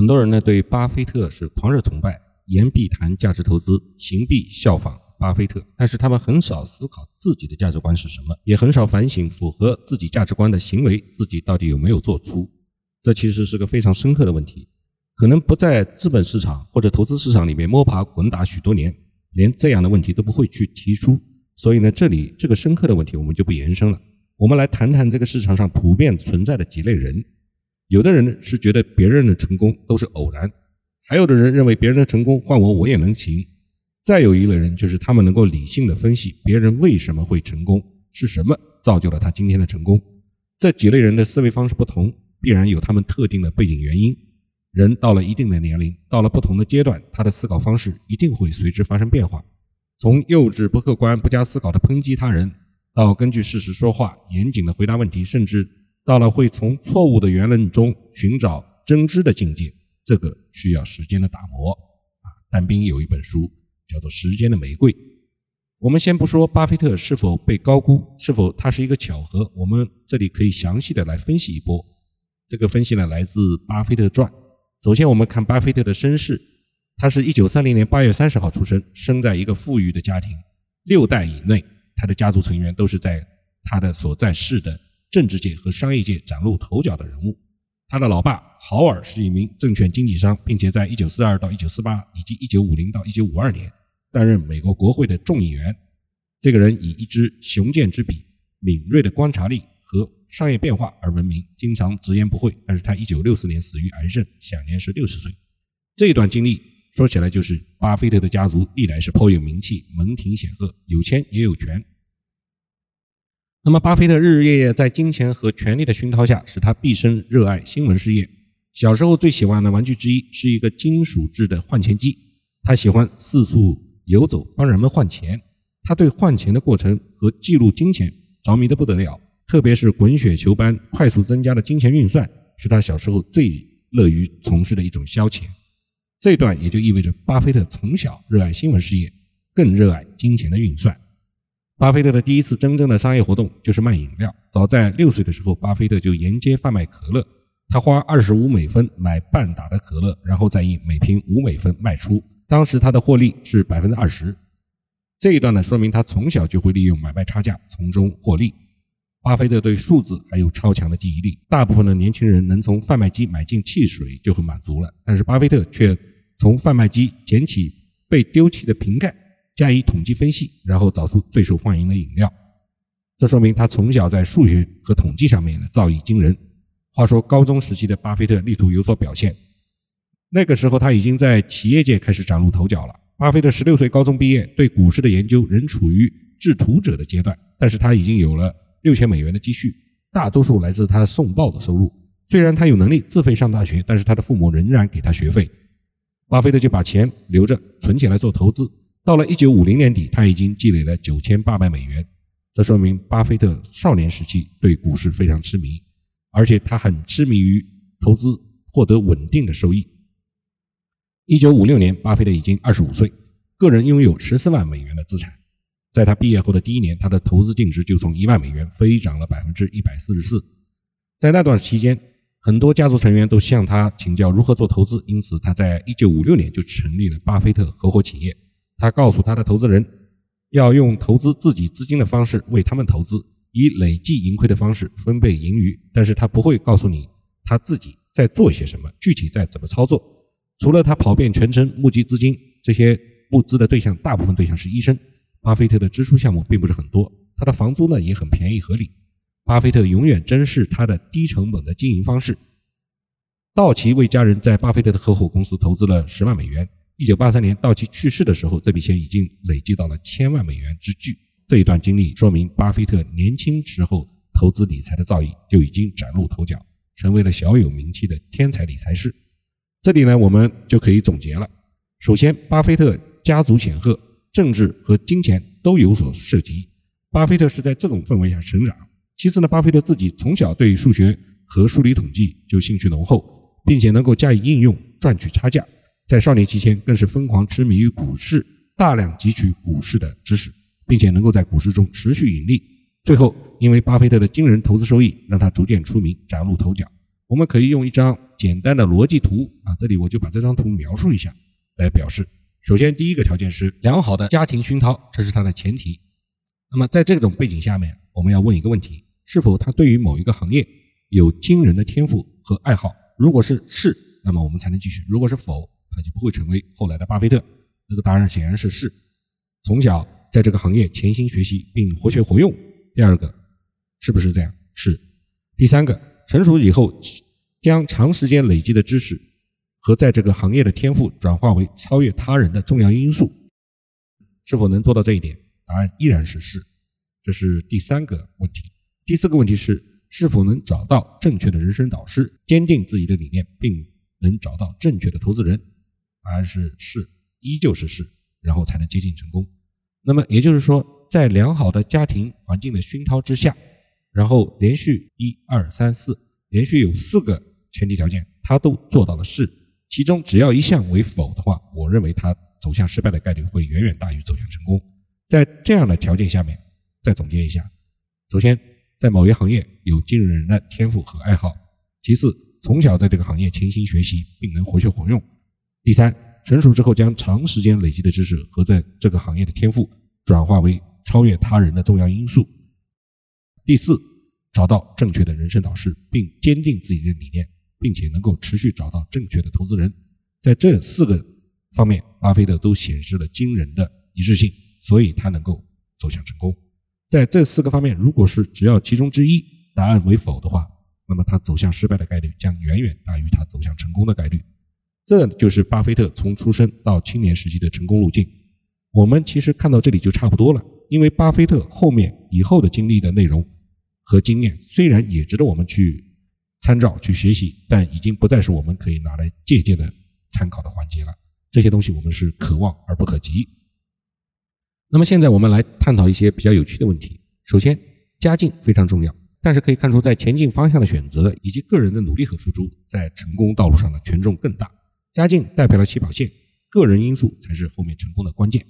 很多人呢对巴菲特是狂热崇拜，言必谈价值投资，行必效仿巴菲特，但是他们很少思考自己的价值观是什么，也很少反省符合自己价值观的行为自己到底有没有做出。这其实是个非常深刻的问题，可能不在资本市场或者投资市场里面摸爬滚打许多年，连这样的问题都不会去提出。所以呢，这里这个深刻的问题我们就不延伸了。我们来谈谈这个市场上普遍存在的几类人。有的人是觉得别人的成功都是偶然，还有的人认为别人的成功换我我也能行。再有一类人就是他们能够理性的分析别人为什么会成功，是什么造就了他今天的成功。这几类人的思维方式不同，必然有他们特定的背景原因。人到了一定的年龄，到了不同的阶段，他的思考方式一定会随之发生变化。从幼稚、不客观、不加思考的抨击他人，到根据事实说话、严谨的回答问题，甚至。到了会从错误的言论中寻找真知的境界，这个需要时间的打磨啊。但斌有一本书叫做《时间的玫瑰》。我们先不说巴菲特是否被高估，是否他是一个巧合，我们这里可以详细的来分析一波。这个分析呢来自《巴菲特传》。首先，我们看巴菲特的身世，他是一九三零年八月三十号出生，生在一个富裕的家庭，六代以内，他的家族成员都是在他的所在市的。政治界和商业界崭露头角的人物，他的老爸豪尔是一名证券经纪商，并且在1942到1948以及1950到1952年担任美国国会的众议员。这个人以一支雄健之笔、敏锐的观察力和商业变化而闻名，经常直言不讳。但是他1964年死于癌症，享年是60岁。这段经历说起来就是巴菲特的家族历来是颇有名气、门庭显赫、有钱也有权。那么，巴菲特日日夜夜在金钱和权力的熏陶下，使他毕生热爱新闻事业。小时候最喜欢的玩具之一是一个金属制的换钱机，他喜欢四处游走，帮人们换钱。他对换钱的过程和记录金钱着迷的不得了，特别是滚雪球般快速增加的金钱运算，是他小时候最乐于从事的一种消遣。这段也就意味着，巴菲特从小热爱新闻事业，更热爱金钱的运算。巴菲特的第一次真正的商业活动就是卖饮料。早在六岁的时候，巴菲特就沿街贩卖可乐。他花二十五美分买半打的可乐，然后再以每瓶五美分卖出。当时他的获利是百分之二十。这一段呢，说明他从小就会利用买卖差价从中获利。巴菲特对数字还有超强的记忆力，大部分的年轻人能从贩卖机买进汽水就很满足了，但是巴菲特却从贩卖机捡起被丢弃的瓶盖。加以统计分析，然后找出最受欢迎的饮料。这说明他从小在数学和统计上面呢造诣惊人。话说高中时期的巴菲特力图有所表现，那个时候他已经在企业界开始崭露头角了。巴菲特十六岁高中毕业，对股市的研究仍处于制图者的阶段，但是他已经有了六千美元的积蓄，大多数来自他送报的收入。虽然他有能力自费上大学，但是他的父母仍然给他学费。巴菲特就把钱留着存起来做投资。到了一九五零年底，他已经积累了九千八百美元，这说明巴菲特少年时期对股市非常痴迷，而且他很痴迷于投资，获得稳定的收益。一九五六年，巴菲特已经二十五岁，个人拥有十四万美元的资产。在他毕业后的第一年，他的投资净值就从一万美元飞涨了百分之一百四十四。在那段期间，很多家族成员都向他请教如何做投资，因此他在一九五六年就成立了巴菲特合伙企业。他告诉他的投资人，要用投资自己资金的方式为他们投资，以累计盈亏的方式分配盈余。但是他不会告诉你他自己在做些什么，具体在怎么操作。除了他跑遍全城募集资金，这些募资的对象大部分对象是医生。巴菲特的支出项目并不是很多，他的房租呢也很便宜合理。巴菲特永远珍视他的低成本的经营方式。道奇为家人在巴菲特的合伙公司投资了十万美元。一九八三年，道奇去世的时候，这笔钱已经累积到了千万美元之巨。这一段经历说明，巴菲特年轻时候投资理财的造诣就已经崭露头角，成为了小有名气的天才理财师。这里呢，我们就可以总结了：首先，巴菲特家族显赫，政治和金钱都有所涉及，巴菲特是在这种氛围下成长。其次呢，巴菲特自己从小对数学和数理统计就兴趣浓厚，并且能够加以应用，赚取差价。在少年期间，更是疯狂痴迷于股市，大量汲取股市的知识，并且能够在股市中持续盈利。最后，因为巴菲特的惊人投资收益，让他逐渐出名，崭露头角。我们可以用一张简单的逻辑图啊，这里我就把这张图描述一下来表示。首先，第一个条件是良好的家庭熏陶，这是它的前提。那么在这种背景下面，我们要问一个问题：是否他对于某一个行业有惊人的天赋和爱好？如果是是，那么我们才能继续；如果是否，就不会成为后来的巴菲特。那个答案显然是是。从小在这个行业潜心学习并活学活用。第二个，是不是这样？是。第三个，成熟以后将长时间累积的知识。和在这个行业的天赋转化为超越他人的重要因素，是否能做到这一点？答案依然是是。这是第三个问题。第四个问题是是否能找到正确的人生导师，坚定自己的理念，并能找到正确的投资人？答案是是，依旧是是，然后才能接近成功。那么也就是说，在良好的家庭环境的熏陶之下，然后连续一二三四，连续有四个前提条件，他都做到了是。其中只要一项为否的话，我认为他走向失败的概率会远远大于走向成功。在这样的条件下面，再总结一下：首先，在某一行业有惊人的天赋和爱好；其次，从小在这个行业潜心学习并能活学活用；第三，成熟之后将长时间累积的知识和在这个行业的天赋转化为超越他人的重要因素；第四，找到正确的人生导师并坚定自己的理念。并且能够持续找到正确的投资人，在这四个方面，巴菲特都显示了惊人的一致性，所以他能够走向成功。在这四个方面，如果是只要其中之一答案为否的话，那么他走向失败的概率将远远大于他走向成功的概率。这就是巴菲特从出生到青年时期的成功路径。我们其实看到这里就差不多了，因为巴菲特后面以后的经历的内容和经验，虽然也值得我们去。参照去学习，但已经不再是我们可以拿来借鉴的参考的环节了。这些东西我们是可望而不可及。那么现在我们来探讨一些比较有趣的问题。首先，家境非常重要，但是可以看出，在前进方向的选择以及个人的努力和付出，在成功道路上的权重更大。家境代表了起跑线，个人因素才是后面成功的关键。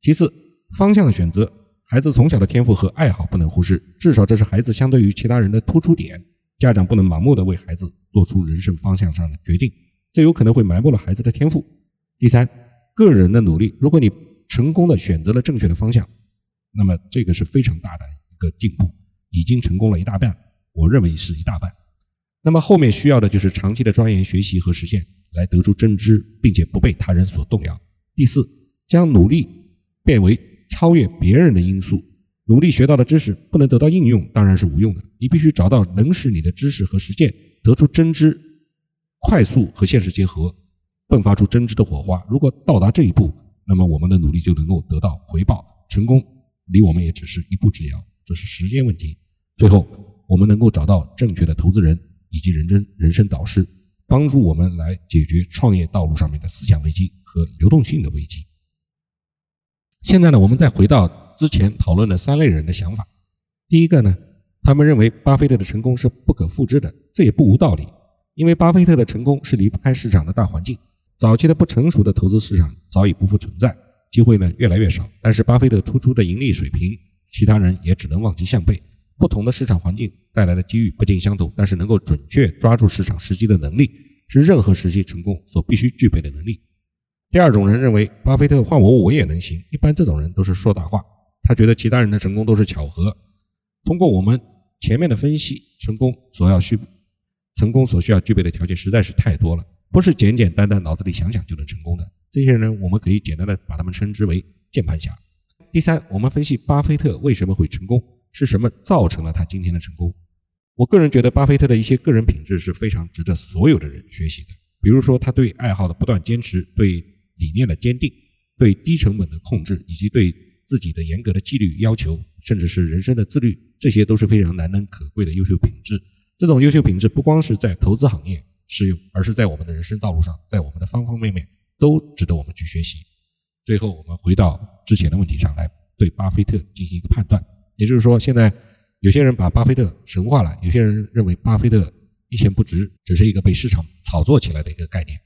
其次，方向的选择，孩子从小的天赋和爱好不能忽视，至少这是孩子相对于其他人的突出点。家长不能盲目的为孩子做出人生方向上的决定，这有可能会埋没了孩子的天赋。第三，个人的努力，如果你成功的选择了正确的方向，那么这个是非常大的一个进步，已经成功了一大半，我认为是一大半。那么后面需要的就是长期的钻研学习和实现，来得出真知，并且不被他人所动摇。第四，将努力变为超越别人的因素。努力学到的知识不能得到应用，当然是无用的。你必须找到能使你的知识和实践得出真知，快速和现实结合，迸发出真知的火花。如果到达这一步，那么我们的努力就能够得到回报，成功离我们也只是一步之遥。这是时间问题。最后，我们能够找到正确的投资人以及人真人生导师，帮助我们来解决创业道路上面的思想危机和流动性的危机。现在呢，我们再回到。之前讨论的三类人的想法。第一个呢，他们认为巴菲特的成功是不可复制的，这也不无道理。因为巴菲特的成功是离不开市场的大环境。早期的不成熟的投资市场早已不复存在，机会呢越来越少。但是巴菲特突出的盈利水平，其他人也只能望其项背。不同的市场环境带来的机遇不尽相同，但是能够准确抓住市场时机的能力，是任何时期成功所必须具备的能力。第二种人认为，巴菲特换我我也能行。一般这种人都是说大话。他觉得其他人的成功都是巧合。通过我们前面的分析，成功所要需成功所需要具备的条件实在是太多了，不是简简单单脑子里想想就能成功的。这些人我们可以简单的把他们称之为键盘侠。第三，我们分析巴菲特为什么会成功，是什么造成了他今天的成功？我个人觉得，巴菲特的一些个人品质是非常值得所有的人学习的。比如说，他对爱好的不断坚持，对理念的坚定，对低成本的控制，以及对自己的严格的纪律要求，甚至是人生的自律，这些都是非常难能可贵的优秀品质。这种优秀品质不光是在投资行业适用，而是在我们的人生道路上，在我们的方方面面都值得我们去学习。最后，我们回到之前的问题上来，对巴菲特进行一个判断。也就是说，现在有些人把巴菲特神话了有些人认为巴菲特一钱不值只是一个被市场炒作起来的一个概念。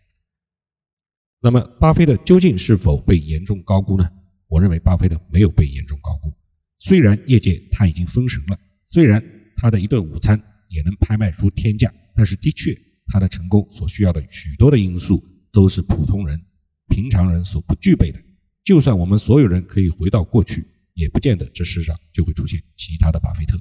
那么巴菲特究竟是否被严重高估呢？我认为巴菲特没有被严重高估。虽然业界他已经封神了虽然他的一顿午餐也能拍卖出天价但是的确他的成功所需要的许多的因素都是普通人平常人所不具备的就算我们所有人可以回到过去也不见得这世上就会出现其他的巴菲特。